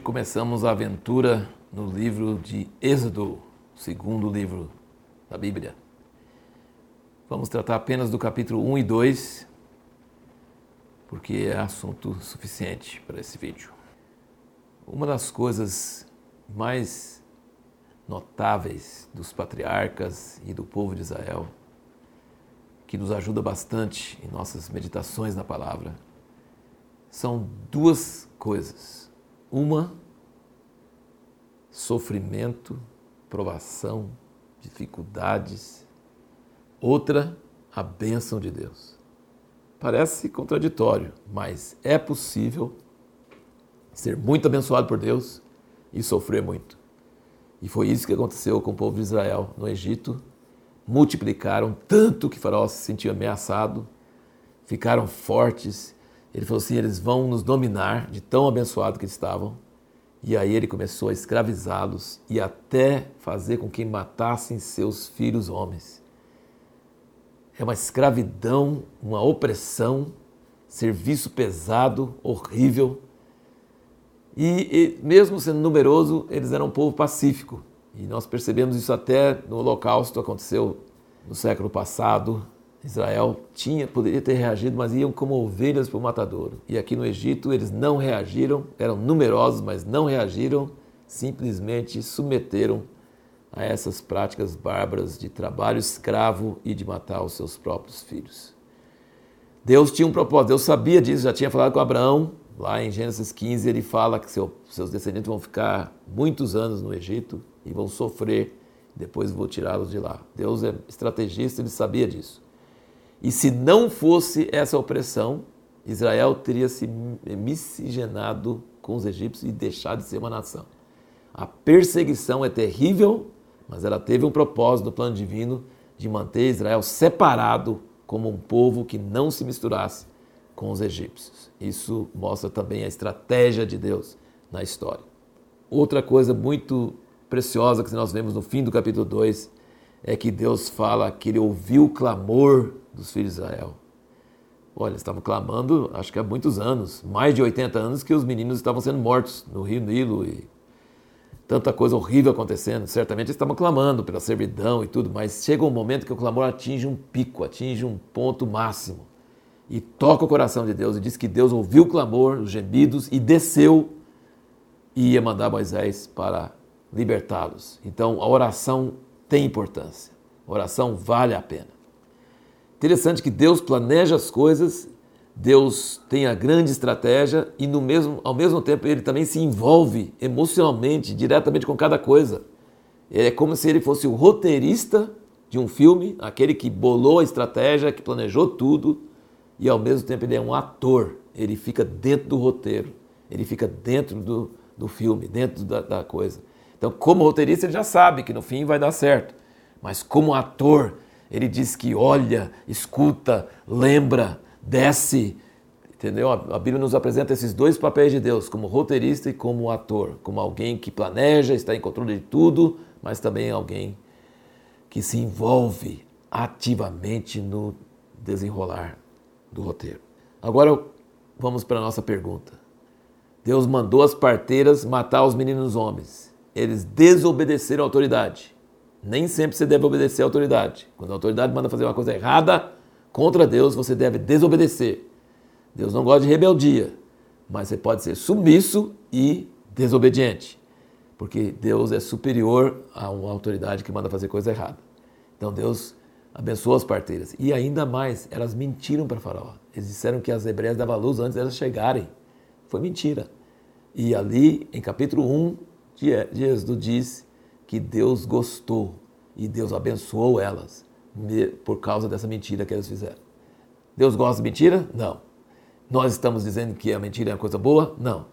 começamos a aventura no livro de Êxodo, segundo livro da Bíblia. Vamos tratar apenas do capítulo 1 e 2, porque é assunto suficiente para esse vídeo. Uma das coisas mais notáveis dos patriarcas e do povo de Israel, que nos ajuda bastante em nossas meditações na palavra, são duas coisas. Uma, sofrimento, provação, dificuldades. Outra, a bênção de Deus. Parece contraditório, mas é possível ser muito abençoado por Deus e sofrer muito. E foi isso que aconteceu com o povo de Israel no Egito. Multiplicaram tanto que Faraó se sentiu ameaçado, ficaram fortes. Ele falou assim: eles vão nos dominar de tão abençoado que estavam. E aí ele começou a escravizá-los e até fazer com que matassem seus filhos homens. É uma escravidão, uma opressão, serviço pesado, horrível. E, e, mesmo sendo numeroso, eles eram um povo pacífico. E nós percebemos isso até no Holocausto, aconteceu no século passado. Israel tinha, poderia ter reagido, mas iam como ovelhas para o matadouro. E aqui no Egito eles não reagiram, eram numerosos, mas não reagiram, simplesmente submeteram a essas práticas bárbaras de trabalho escravo e de matar os seus próprios filhos. Deus tinha um propósito, Deus sabia disso, já tinha falado com Abraão, Lá em Gênesis 15 ele fala que seu, seus descendentes vão ficar muitos anos no Egito e vão sofrer, depois vou tirá-los de lá. Deus é estrategista, ele sabia disso. E se não fosse essa opressão, Israel teria se miscigenado com os egípcios e deixado de ser uma nação. A perseguição é terrível, mas ela teve um propósito no plano divino de manter Israel separado como um povo que não se misturasse com os egípcios. Isso mostra também a estratégia de Deus na história. Outra coisa muito preciosa que nós vemos no fim do capítulo 2 é que Deus fala que ele ouviu o clamor dos filhos de Israel. Olha, estavam clamando, acho que há muitos anos, mais de 80 anos que os meninos estavam sendo mortos no rio Nilo e tanta coisa horrível acontecendo. Certamente eles estavam clamando pela servidão e tudo, mas chega um momento que o clamor atinge um pico, atinge um ponto máximo e toca o coração de Deus e diz que Deus ouviu o clamor, os gemidos e desceu e ia mandar Moisés para libertá-los. Então a oração tem importância. Oração vale a pena. Interessante que Deus planeja as coisas, Deus tem a grande estratégia e no mesmo, ao mesmo tempo ele também se envolve emocionalmente, diretamente com cada coisa. É como se ele fosse o roteirista de um filme, aquele que bolou a estratégia, que planejou tudo, e ao mesmo tempo ele é um ator, ele fica dentro do roteiro, ele fica dentro do, do filme, dentro da, da coisa. Então, como roteirista, ele já sabe que no fim vai dar certo, mas como ator, ele diz que olha, escuta, lembra, desce. Entendeu? A Bíblia nos apresenta esses dois papéis de Deus, como roteirista e como ator, como alguém que planeja, está em controle de tudo, mas também alguém que se envolve ativamente no desenrolar do roteiro. Agora vamos para a nossa pergunta. Deus mandou as parteiras matar os meninos homens. Eles desobedeceram a autoridade. Nem sempre você deve obedecer à autoridade. Quando a autoridade manda fazer uma coisa errada contra Deus, você deve desobedecer. Deus não gosta de rebeldia, mas você pode ser submisso e desobediente, porque Deus é superior a uma autoridade que manda fazer coisa errada. Então Deus abençoou as parteiras. E ainda mais, elas mentiram para Faraó. Eles disseram que as hebreias davam luz antes delas chegarem. Foi mentira. E ali, em capítulo 1 Êxodo, diz que Deus gostou e Deus abençoou elas por causa dessa mentira que eles fizeram. Deus gosta de mentira? Não. Nós estamos dizendo que a mentira é uma coisa boa? Não.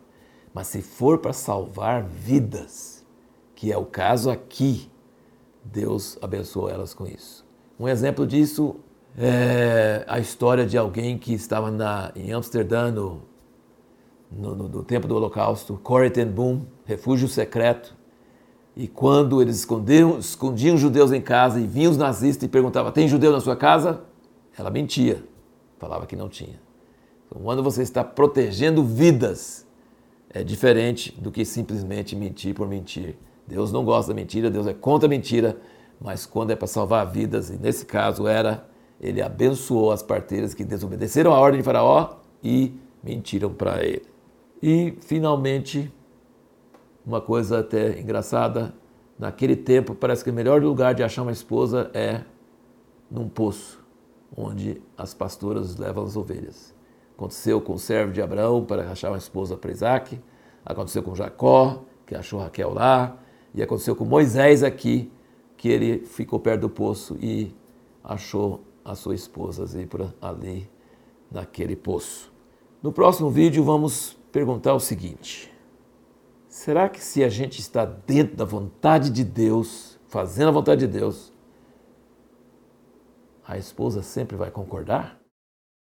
Mas se for para salvar vidas, que é o caso aqui, Deus abençoou elas com isso. Um exemplo disso é a história de alguém que estava na, em Amsterdã no, no, no, no tempo do Holocausto, Corrie ten Boom, refúgio secreto. E quando eles escondiam, escondiam judeus em casa e vinham os nazistas e perguntavam: tem judeu na sua casa? Ela mentia, falava que não tinha. Então, quando você está protegendo vidas, é diferente do que simplesmente mentir por mentir. Deus não gosta da mentira, Deus é contra a mentira, mas quando é para salvar vidas, e nesse caso era, ele abençoou as parteiras que desobedeceram a ordem de Faraó e mentiram para ele. E, finalmente, uma coisa até engraçada, naquele tempo parece que o melhor lugar de achar uma esposa é num poço, onde as pastoras levam as ovelhas. Aconteceu com o servo de Abraão para achar uma esposa para Isaac, aconteceu com Jacó, que achou Raquel lá, e aconteceu com Moisés aqui, que ele ficou perto do poço e achou a sua esposa Zípora ali naquele poço. No próximo vídeo vamos perguntar o seguinte: será que se a gente está dentro da vontade de Deus, fazendo a vontade de Deus, a esposa sempre vai concordar?